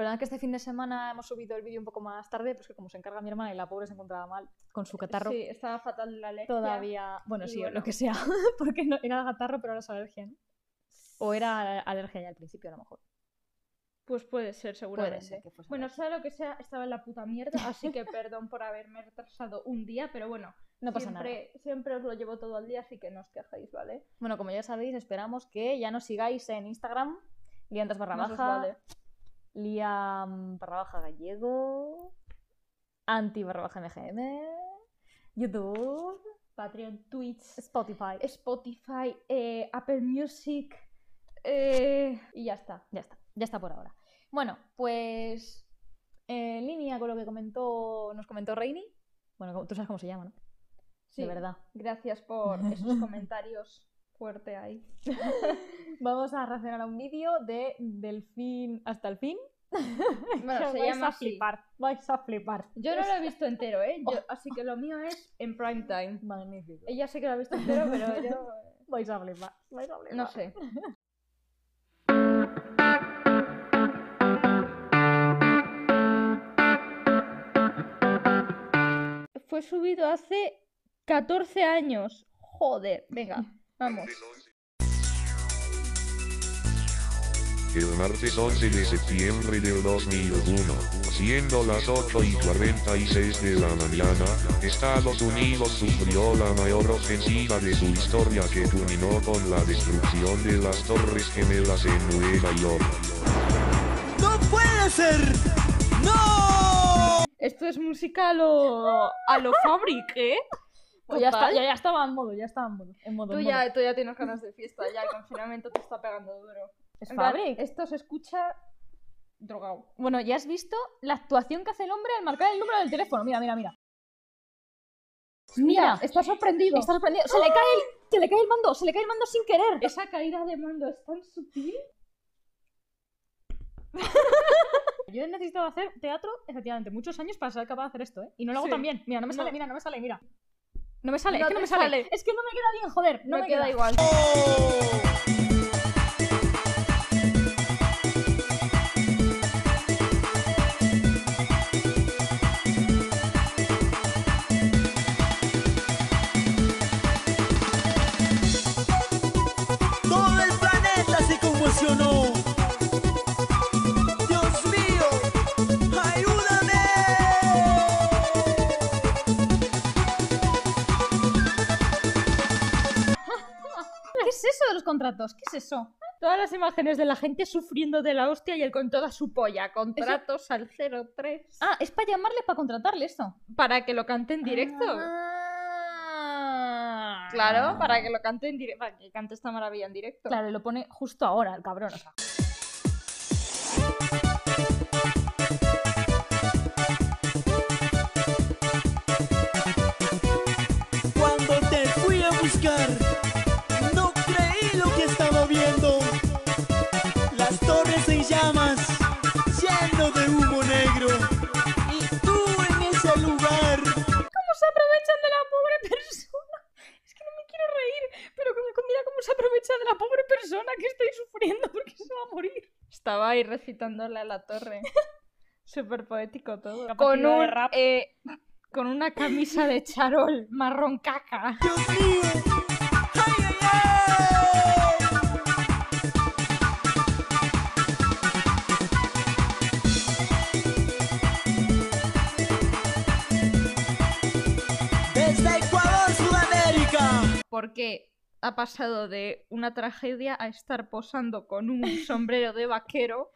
La verdad es que este fin de semana hemos subido el vídeo un poco más tarde, pues que como se encarga mi hermana y la pobre se encontraba mal con su catarro. Sí, estaba fatal la alergia. Todavía, bueno, sí, bueno. lo que sea, porque no, era catarro, pero ahora es alergia, ¿no? O era alergia ya al principio, a lo mejor. Pues puede ser, seguramente. ser que fuese bueno, sea lo que sea, estaba en la puta mierda, así que perdón por haberme retrasado un día, pero bueno, No pasa nada. siempre, os lo llevo todo el día, así que no os quejéis, ¿vale? Bueno, como ya sabéis, esperamos que ya nos sigáis en Instagram, liantas barra baja, vale. Liam barra baja gallego, anti barra baja mgm, YouTube, Patreon, Twitch, Spotify. Spotify, eh, Apple Music eh, y ya está. Ya está, ya está por ahora. Bueno, pues en línea con lo que comentó, nos comentó Reini. Bueno, tú sabes cómo se llama, ¿no? Sí, De verdad. Gracias por esos comentarios fuerte ahí. Vamos a reaccionar a un vídeo de Del fin hasta el fin. Bueno, se vais llama a así. flipar, vais a flipar. Yo no lo he visto entero, ¿eh? Yo- Oh. así que lo mío es en prime time. Magnífico. Ella sí que lo ha visto entero, pero yo Vais a flipar, vais a flipar. no sé. Fue subido hace 14 años. Joder, venga, vamos. El martes 11 de septiembre del 2001, siendo las 8 y 46 de la mañana, Estados Unidos sufrió la mayor ofensiva de su historia que culminó con la destrucción de las Torres Gemelas en Nueva York. ¡No puede ser! ¡No! Esto es música a lo, a lo Fabric, ¿eh? Pues ya, está, Total. ya, ya estaba en modo, ya estaba en modo. En modo, Tú en ya, modo. tú ya tienes ganas de fiesta, ya el confinamiento te está pegando duro. Es plan, Fabric. Esto se escucha drogado. Bueno, ya has visto la actuación que hace el hombre al marcar el número del teléfono. Mira, mira, mira. Mira, está sorprendido. está sorprendido. Se le cae el, se le cae el mando, se le cae el mando sin querer. Esa caída de mando es tan sutil. Yo he necesitado hacer teatro, efectivamente, muchos años para ser capaz de hacer esto, ¿eh? Y no lo hago Sí. tan bien. Mira, no me sale, No. mira, no me sale, mira. No me sale, No es que no me sale. sale. Es que no me queda bien, joder. No me, me, queda igual. Contratos? ¿Qué es eso? Todas las imágenes de la gente sufriendo de la hostia y él con toda su polla. Contratos al 03. Ah, es para llamarle, para contratarle esto. Para que lo cante en directo. Ah. Claro, para que lo cante en directo. Para que cante esta maravilla en directo. Claro, y lo pone justo ahora, el cabrón. O sea. Va a morir. Estaba ahí recitándole a la torre. Súper poético todo. Con un, eh, con una camisa de charol marrón caca. Desde Ecuador, Sudamérica. Porque ha pasado de una tragedia a estar posando con un sombrero de vaquero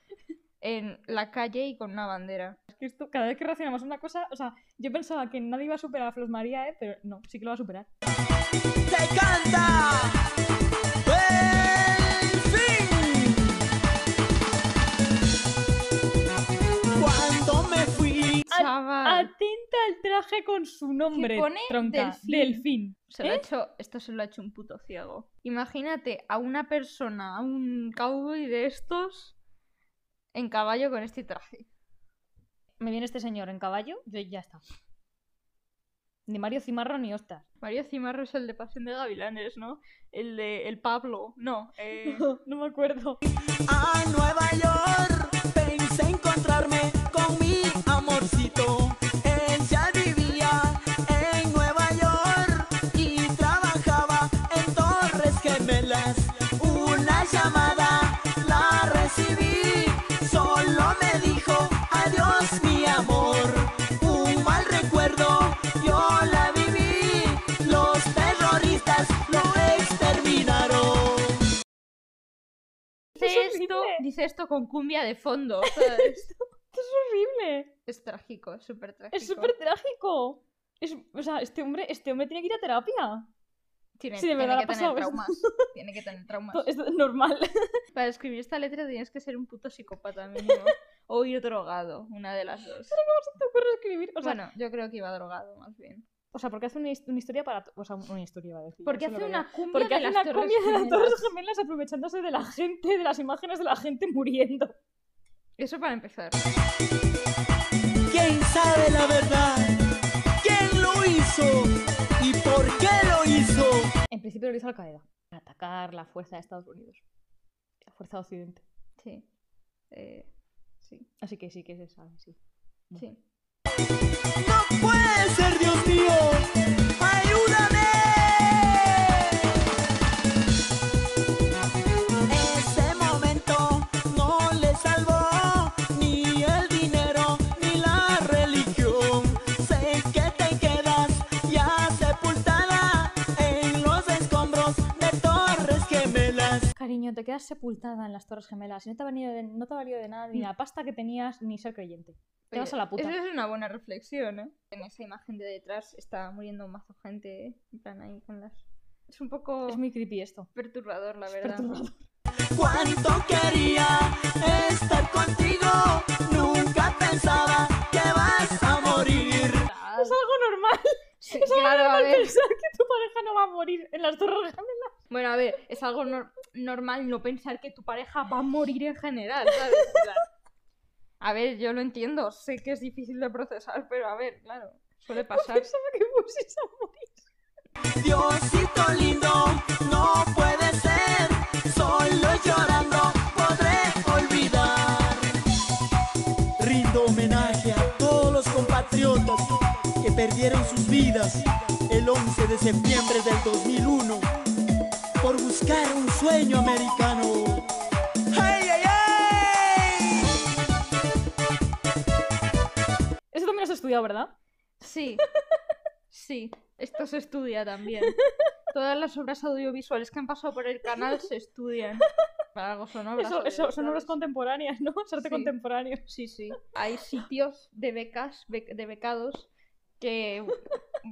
en la calle y con una bandera. Es que esto, cada vez que reaccionamos a una cosa, o sea, yo pensaba que nadie iba a superar a Flos María, ¿eh? pero no, sí que lo va a superar. ¡Se canta! ¡El fin! Cuando me fui Chaval. Atenta al traje con su nombre, pone tronca. delfín. Delfín. Se lo ha ¿Eh? hecho, esto se lo ha hecho un puto ciego. Imagínate a una persona, a un cowboy de estos, en caballo con este traje. Me viene este señor en caballo, yo ya está. Ni Mario Cimarro ni Ostas. Mario Cimarro es el de Pasión de Gavilanes, ¿no? El de el Pablo. No, eh, no me acuerdo. a Nueva decís esto con cumbia de fondo, ¿sabes? Esto es horrible. es trágico, es súper trágico. Es súper trágico. Es, o sea, este hombre, este hombre tiene que ir a terapia. Tiene, Sí, de tiene verdad le que tener traumas. tiene que tener traumas. Es normal. Para escribir esta letra tienes que ser un puto psicópata mínimo. o ir drogado, una de las dos. te ocurre escribir? O sea, bueno, yo creo que iba drogado, más bien. O sea, porque hace una, una historia para... O sea, una historia iba a decir. Porque hace una cumbia Porque de hace las una Torres cumbia de las Gemelas. Torres Gemelas aprovechándose de la gente, de las imágenes de la gente muriendo. Eso para empezar. ¿Quién sabe la verdad? ¿Quién lo hizo? ¿Y por qué lo hizo? En principio lo hizo Al Qaeda. Para atacar la fuerza de Estados Unidos. La fuerza de Occidente. Sí. Eh, sí, Así que sí que se sabe, sí. sí. ¡No puede ser, Dios mío! Te quedas sepultada en las Torres Gemelas y no te ha, venido de, no te ha valido de nada ni la pasta que tenías ni ser creyente. Te vas a la puta. Esa es una buena reflexión, ¿eh? En esa imagen de detrás está muriendo un mazo gente, ¿eh? En plan ahí con las... Es un poco Es muy creepy esto. perturbador, la Es verdad. perturbador. Cuánto quería estar contigo, nunca pensaba que vas a morir. Es algo normal. Sí, Es algo claro, a normal ver. pensar que tu pareja no va a morir en las Torres Gemelas. Bueno, a ver, es algo nor- normal no pensar que tu pareja va a morir en general, ¿sabes? A ver, yo lo entiendo, sé que es difícil de procesar, pero a ver, claro, suele pasar. Pensaba que fueses a morir. Diosito lindo, no puede ser, solo llorando podré olvidar. Rindo homenaje a todos los compatriotas que perdieron sus vidas el 11 de septiembre del 2001 por buscar un sueño americano. ¡Ay, ay, ay! Eso también lo has estudiado, ¿verdad? Sí, sí, esto se estudia también. Todas las obras audiovisuales que han pasado por el canal se estudian. Para algo son obras. Eso, eso, son obras contemporáneas, ¿no? Es arte Sí. contemporáneo. Sí, sí. Hay sitios de becas, bec- de becados, que bu-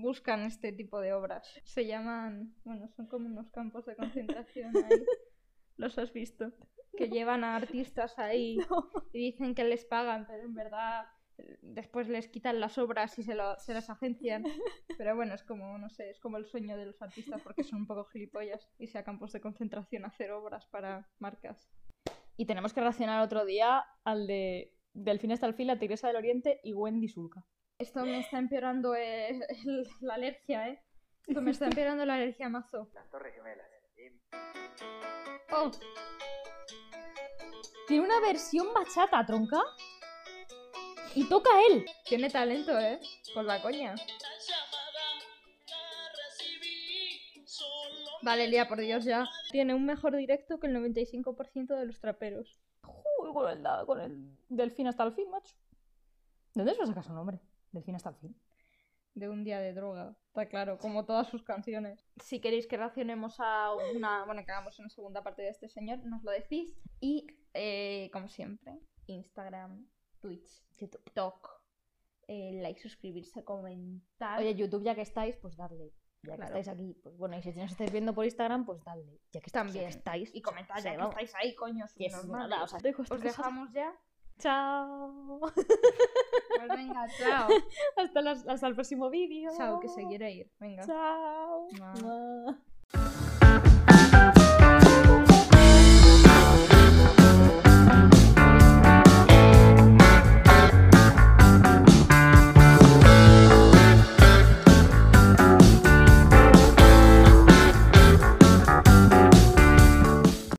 buscan este tipo de obras. Se llaman, bueno, son como unos campos de concentración ahí. ¿Los has visto? Que llevan a artistas ahí y dicen que les pagan, pero en verdad después les quitan las obras y se, lo- se las agencian. Pero bueno, es como, no sé, es como el sueño de los artistas porque son un poco gilipollas irse a campos de concentración a hacer obras para marcas. Y tenemos que reaccionar otro día al de Del fin hasta el fin, la Tigresa del Oriente y Wendy Sulca. Esto me está empeorando eh, el- la alergia, ¿eh? Esto me está empeorando la alergia mazo. Las Torres Gemelas. Em, Oh, Tiene una versión bachata, tronca. Y toca él. tiene talento, ¿eh? Con la coña. Vale, Lía, por Dios, ya. Tiene un mejor directo que el 95% de los traperos. Uy, con el, con el Del fin hasta el fin, macho. ¿De dónde se saca su nombre? Del fin hasta el fin. De un día de droga, está claro, como todas sus canciones. Si queréis que reaccionemos a una. Bueno, que hagamos una segunda parte de este señor, nos lo decís. Y, eh, como siempre, Instagram, Twitch, YouTube, TikTok, eh, like, suscribirse, comentar. Oye, YouTube, ya que estáis, pues dadle. Ya que estáis aquí, pues bueno, y si nos estáis viendo por Instagram, pues dadle. Ya que, también ya que estáis. Y comentad ya que estáis ahí, coño. que es normal. nada, o sea, dejo Os dejamos ya. Chao. Pues venga, chao. hasta, las- hasta el próximo vídeo. Chao, que se quiere ir. Venga. Chao.